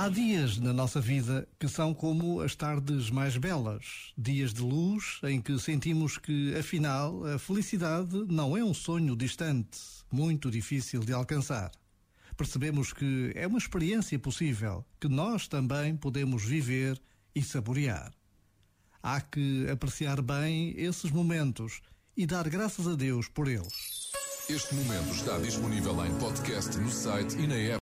Há dias na nossa vida que são como as tardes mais belas, dias de luz em que sentimos que, afinal, a felicidade não é um sonho distante, muito difícil de alcançar. Percebemos que é uma experiência possível, que nós também podemos viver e saborear. Há que apreciar bem esses momentos e dar graças a Deus por eles. Este momento está disponível em podcast no site e na app.